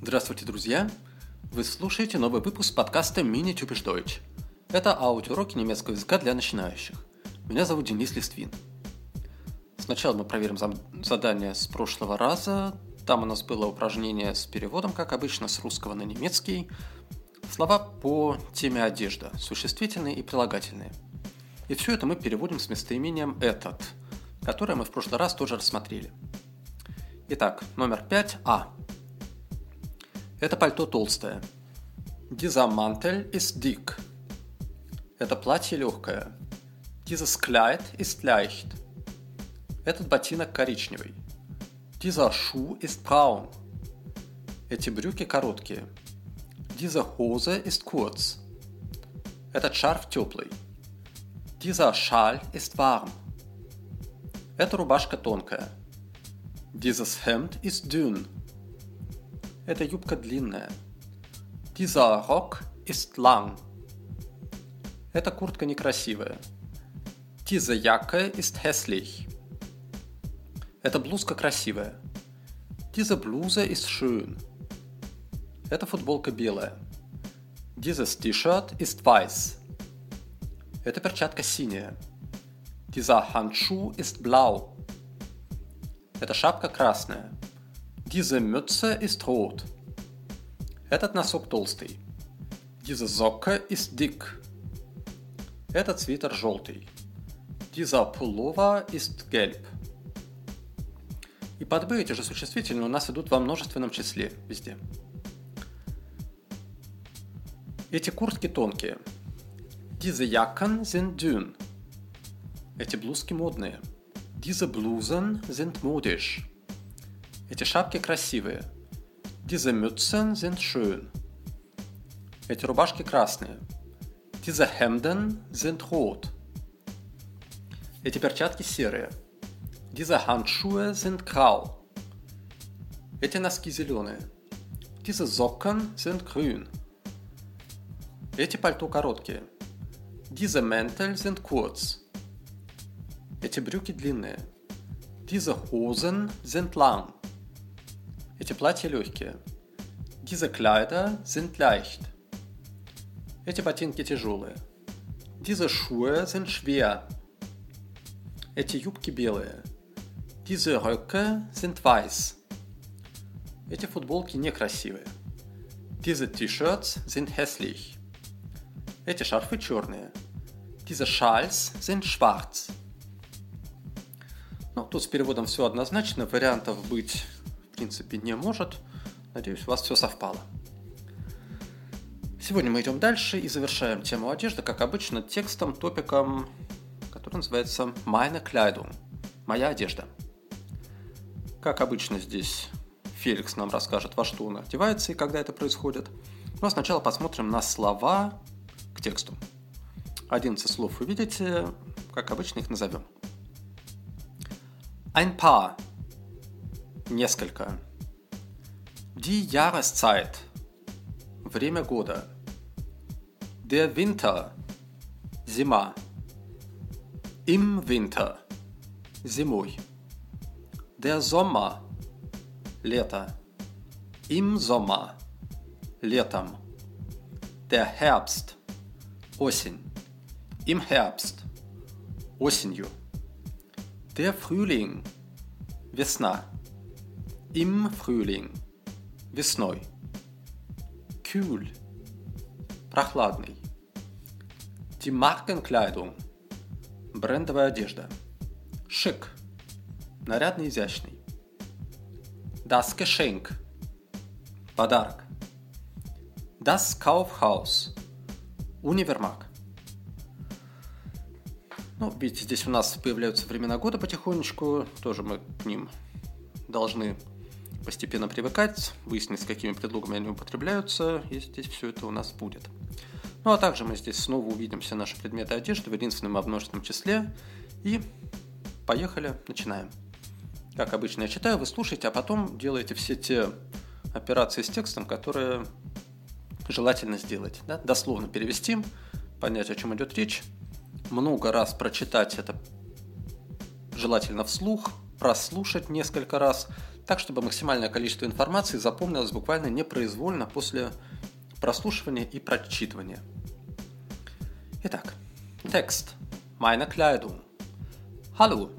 Здравствуйте, друзья! Вы слушаете новый выпуск подкаста Mini Typisch Deutsch. Это аудиоуроки немецкого языка для начинающих. Меня зовут Денис Листвин. Сначала мы проверим задание с прошлого раза. Там у нас было упражнение с переводом, как обычно, с русского на немецкий. Слова по теме одежда, существительные и прилагательные. И все это мы переводим с местоимением «этот», которое мы в прошлый раз тоже рассмотрели. Итак, номер 5а. Это пальто толстое. Mantel ist dick. Это платье легкое. Dieses Kleid ist leicht. Этот ботинок коричневый. Dieser Schuh ist braun. Эти брюки короткие. Diese Hose ist kurz. Этот шарф теплый. Dieser Schal ist warm. Эта рубашка тонкая. Dieses Hemd ist dünn. Эта юбка длинная. Dieser Rock ist lang. Эта куртка некрасивая. Diese Jacke ist hässlich. Эта блузка красивая. Diese Bluse ist schön. Эта футболка белая. Dieses T-Shirt ist weiß. Эта перчатка синяя. Dieser Handschuh ist blau. Эта шапка красная. Diese Mütze ist rot. Этот носок толстый. Diese Socke ist dick. Этот свитер желтый. Dieser Pullover ist gelb. И под «бы» эти же существительные у нас идут во множественном числе везде. Эти куртки тонкие. Diese Jacken sind dünn. Эти блузки модные. Diese Blusen sind modisch. Эти шапки красивые. Diese Mützen sind schön. Эти рубашки красные. Diese Hemden sind rot. Эти перчатки серые. Diese Handschuhe sind grau. Эти носки зеленые. Diese Socken sind grün. Эти пальто короткие. Diese Mäntel sind kurz. Эти брюки длинные. Diese Hosen sind lang. Эти платья легкие. Diese Kleider sind leicht. Эти ботинки тяжелые. Diese Schuhe sind schwer. Эти юбки белые. Diese Röcke sind weiß. Эти футболки некрасивые. Diese T-Shirts sind hässlich. Эти шарфы черные. Diese Schals sind schwarz. Ну, тут с переводом все однозначно. Вариантов быть принципе, не может. Надеюсь, у вас все совпало. Сегодня мы идем дальше и завершаем тему одежды, как обычно, текстом, топиком, который называется «Meine Kleidung» – «Моя одежда». Как обычно здесь Феликс нам расскажет, во что он одевается и когда это происходит. Но сначала посмотрим на слова к тексту. 11 слов вы видите, как обычно их назовем. Ein paar Несколько. Die Jahreszeit. Время года. Der Winter. Зима. Im Winter. Зимой. Der Sommer. Лето. Im Sommer. Летом. Der Herbst. Осень. Im Herbst. Осенью. Der Frühling. Весна. Im Frühling. Весной. Kühl. Прохладный. Die Markenkleidung. Брендовая одежда. Шик. Нарядный, изящный. Das Geschenk. Подарок. Das Kaufhaus. Универмаг. Ну, видите, здесь у нас появляются времена года потихонечку. Тоже мы к ним должны постепенно привыкать, выяснить, с какими предлогами они употребляются, и здесь все это у нас будет. Ну а также мы здесь снова увидим все наши предметы одежды в единственном и множественном числе. И поехали, начинаем. Как обычно я читаю, вы слушаете, а потом делаете все те операции с текстом, которые желательно сделать. Да? Дословно перевести, понять, о чем идет речь, много раз прочитать это желательно вслух, прослушать несколько раз, так, чтобы максимальное количество информации запомнилось буквально непроизвольно после прослушивания и прочитывания. Итак, текст. Meine Kleidung. Hallo,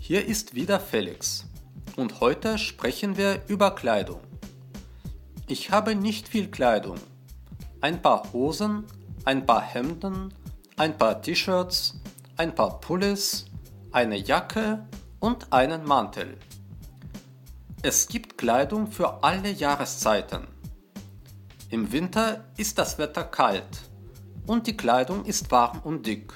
hier ist wieder Felix und heute sprechen wir über Kleidung. Ich habe nicht viel Kleidung. Ein paar Hosen, ein paar Hemden, ein paar T-Shirts, ein paar Pullis, eine Jacke und einen Mantel. Es gibt Kleidung für alle Jahreszeiten. Im Winter ist das Wetter kalt und die Kleidung ist warm und dick.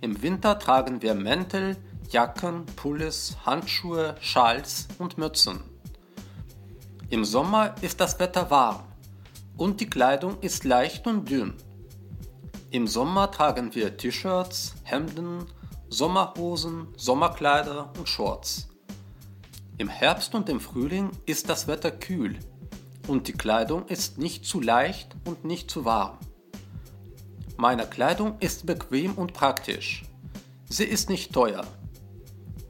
Im Winter tragen wir Mäntel, Jacken, Pullis, Handschuhe, Schals und Mützen. Im Sommer ist das Wetter warm und die Kleidung ist leicht und dünn. Im Sommer tragen wir T-Shirts, Hemden, Sommerhosen, Sommerkleider und Shorts. Im Herbst und im Frühling ist das Wetter kühl und die Kleidung ist nicht zu leicht und nicht zu warm. Meine Kleidung ist bequem und praktisch. Sie ist nicht teuer.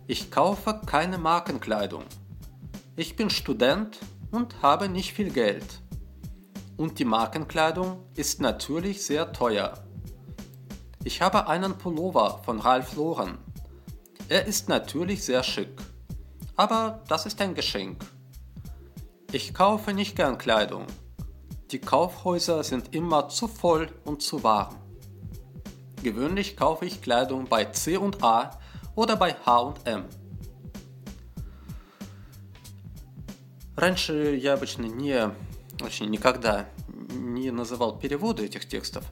Ich kaufe keine Markenkleidung. Ich bin Student und habe nicht viel Geld. Und die Markenkleidung ist natürlich sehr teuer. Ich habe einen Pullover von Ralph Lauren. Er ist natürlich sehr schick. Aber das ist ein Geschenk. Ich kaufe nicht gern Kleidung. Die Kaufhäuser sind immer zu voll und zu warm. Gewöhnlich kaufe ich Kleidung bei C&A oder bei H&M. Раньше я обычно не, очень никогда не называл переводы этих текстов,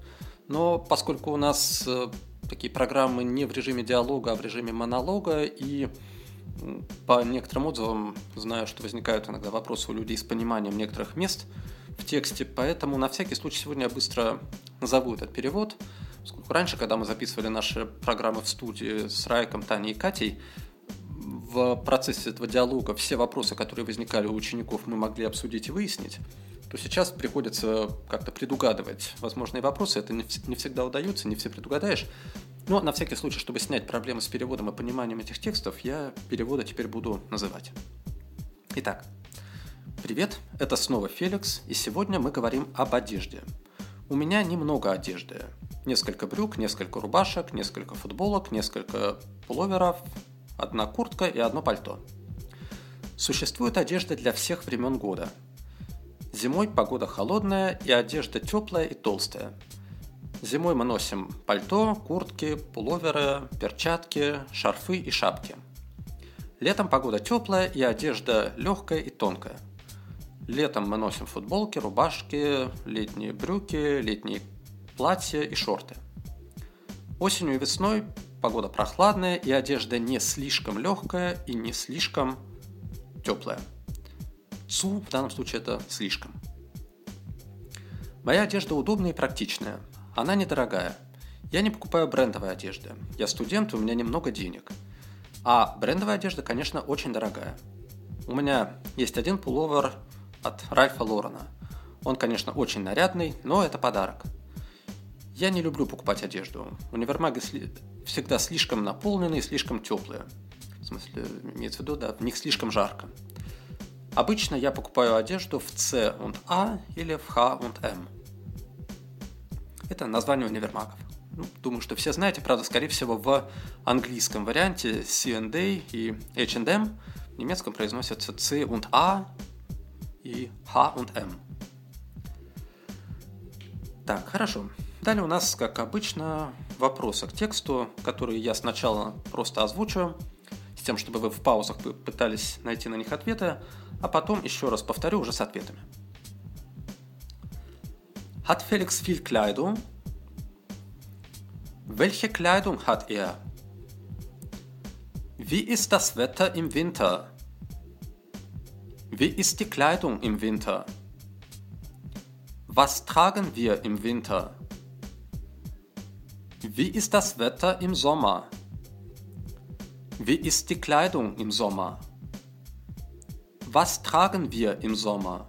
но поскольку у нас э, такие программы не в режиме диалога, а в режиме монолога, и по некоторым отзывам знаю, что возникают иногда вопросы у людей с пониманием некоторых мест в тексте, поэтому на всякий случай сегодня я быстро назову этот перевод. Раньше, когда мы записывали наши программы в студии с Райком, Таней и Катей, в процессе этого диалога все вопросы, которые возникали у учеников, мы могли обсудить и выяснить, то сейчас приходится как-то предугадывать возможные вопросы. Это не, всегда удается, не все предугадаешь. Но на всякий случай, чтобы снять проблемы с переводом и пониманием этих текстов, я переводы теперь буду называть. Итак, привет, это снова Феликс, и сегодня мы говорим об одежде. У меня немного одежды. Несколько брюк, несколько рубашек, несколько футболок, несколько пуловеров, одна куртка и одно пальто. Существует одежда для всех времен года. Зимой погода холодная и одежда теплая и толстая. Зимой мы носим пальто, куртки, пуловеры, перчатки, шарфы и шапки. Летом погода теплая и одежда легкая и тонкая. Летом мы носим футболки, рубашки, летние брюки, летние платья и шорты. Осенью и весной Погода прохладная и одежда не слишком легкая и не слишком теплая. Цу в данном случае это слишком. Моя одежда удобная и практичная. Она недорогая. Я не покупаю брендовой одежды. Я студент, у меня немного денег. А брендовая одежда, конечно, очень дорогая. У меня есть один пуловер от Ральфа Лорена. Он, конечно, очень нарядный, но это подарок. Я не люблю покупать одежду. Универмаги всегда слишком наполненные, слишком теплые. В смысле, имеется в виду, да, в них слишком жарко. Обычно я покупаю одежду в C und A или в H und M. Это название универмагов. Ну, думаю, что все знаете, правда, скорее всего, в английском варианте C&A и H&M в немецком произносятся C und A и H und M. Так, хорошо. Далее у нас, как обычно, вопросы к тексту, которые я сначала просто озвучу, с тем, чтобы вы в паузах пытались найти на них ответы, а потом еще раз повторю уже с ответами. Hat Felix viel Kleidung? Welche Kleidung hat er? Wie ist das Wetter im Winter? Wie ist die Kleidung im Winter? Was tragen wir im Winter? Wie ist das Wetter im Sommer? Wie ist die Kleidung im Sommer? Was tragen wir im Sommer?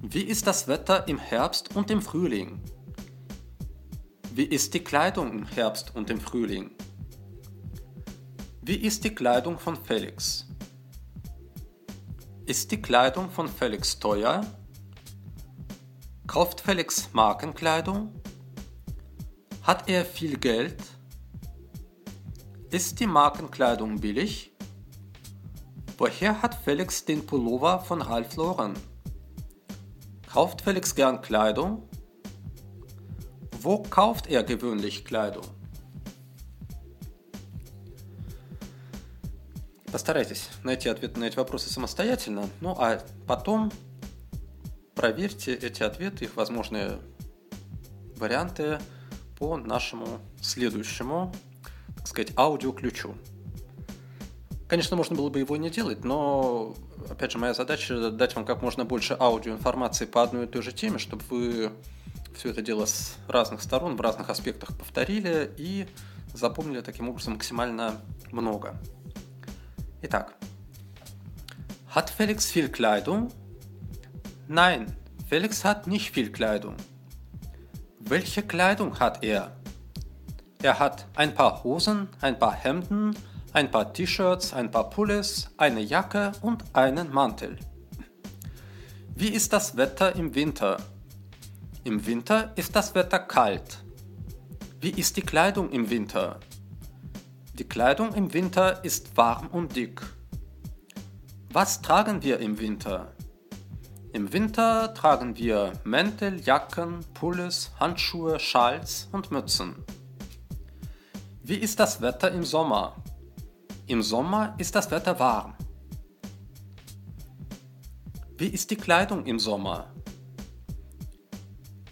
Wie ist das Wetter im Herbst und im Frühling? Wie ist die Kleidung im Herbst und im Frühling? Wie ist die Kleidung von Felix? Ist die Kleidung von Felix teuer? Kauft Felix Markenkleidung? Hat er viel Geld? Ist die Markenkleidung billig? Woher hat Felix den Pullover von Ralph Lauren? Kauft Felix gern Kleidung? Wo kauft er gewöhnlich Kleidung? Постарайтесь найти ответы на эти вопросы самостоятельно, ну а потом проверьте эти ответы, их возможные варианты по нашему следующему, так сказать, аудиоключу. Конечно, можно было бы его не делать, но, опять же, моя задача дать вам как можно больше аудиоинформации по одной и той же теме, чтобы вы все это дело с разных сторон, в разных аспектах повторили и запомнили таким образом максимально много. Итак, hat Felix viel Kleidung? Nein, Felix hat nicht viel Kleidung. Welche Kleidung hat er? Er hat ein paar Hosen, ein paar Hemden, ein paar T-Shirts, ein paar Pullis, eine Jacke und einen Mantel. Wie ist das Wetter im Winter? Im Winter ist das Wetter kalt. Wie ist die Kleidung im Winter? Die Kleidung im Winter ist warm und dick. Was tragen wir im Winter? Im Winter tragen wir Mäntel, Jacken, Pullis, Handschuhe, Schals und Mützen. Wie ist das Wetter im Sommer? Im Sommer ist das Wetter warm. Wie ist die Kleidung im Sommer?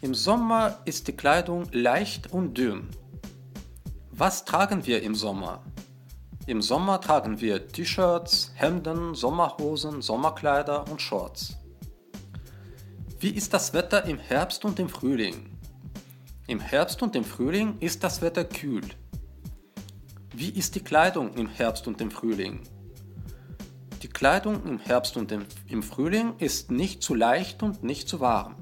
Im Sommer ist die Kleidung leicht und dünn. Was tragen wir im Sommer? Im Sommer tragen wir T-Shirts, Hemden, Sommerhosen, Sommerkleider und Shorts. Wie ist das Wetter im Herbst und im Frühling? Im Herbst und im Frühling ist das Wetter kühl. Wie ist die Kleidung im Herbst und im Frühling? Die Kleidung im Herbst und im Frühling ist nicht zu leicht und nicht zu warm.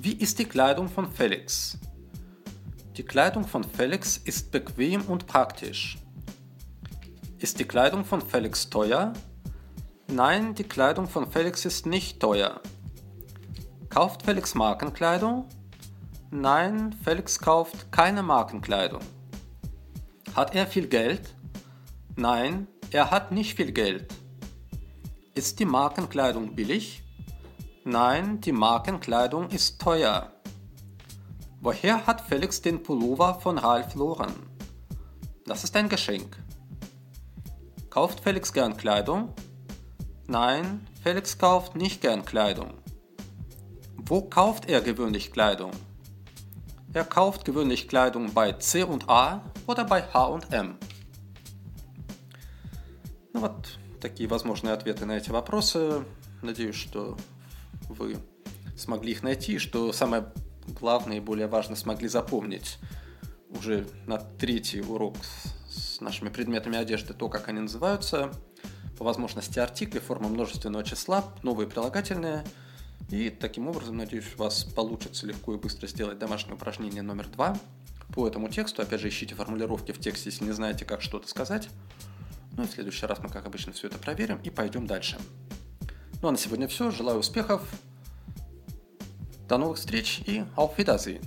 Wie ist die Kleidung von Felix? Die Kleidung von Felix ist bequem und praktisch. Ist die Kleidung von Felix teuer? Nein, die Kleidung von Felix ist nicht teuer. Kauft Felix Markenkleidung? Nein, Felix kauft keine Markenkleidung. Hat er viel Geld? Nein, er hat nicht viel Geld. Ist die Markenkleidung billig? Nein, die Markenkleidung ist teuer. Woher hat Felix den Pullover von Ralph Lauren? Das ist ein Geschenk. Kauft Felix gern Kleidung? Nein, Felix kauft nicht gern Kleidung. Wo kauft er gewöhnlich Kleidung? Er kauft gewöhnlich Kleidung bei C&A oder bei H&M. Ну вот такие возможные ответы на эти вопросы. Надеюсь, что вы смогли их найти, что самое главное и более важное смогли запомнить уже на третий урок с нашими предметами одежды, то, как они называются, по возможности артикли, форма множественного числа, новые прилагательные – и таким образом, надеюсь, у вас получится легко и быстро сделать домашнее упражнение номер два по этому тексту. Опять же, ищите формулировки в тексте, если не знаете, как что-то сказать. Ну и в следующий раз мы, как обычно, все это проверим и пойдем дальше. Ну а на сегодня все. Желаю успехов. До новых встреч и auf Wiedersehen.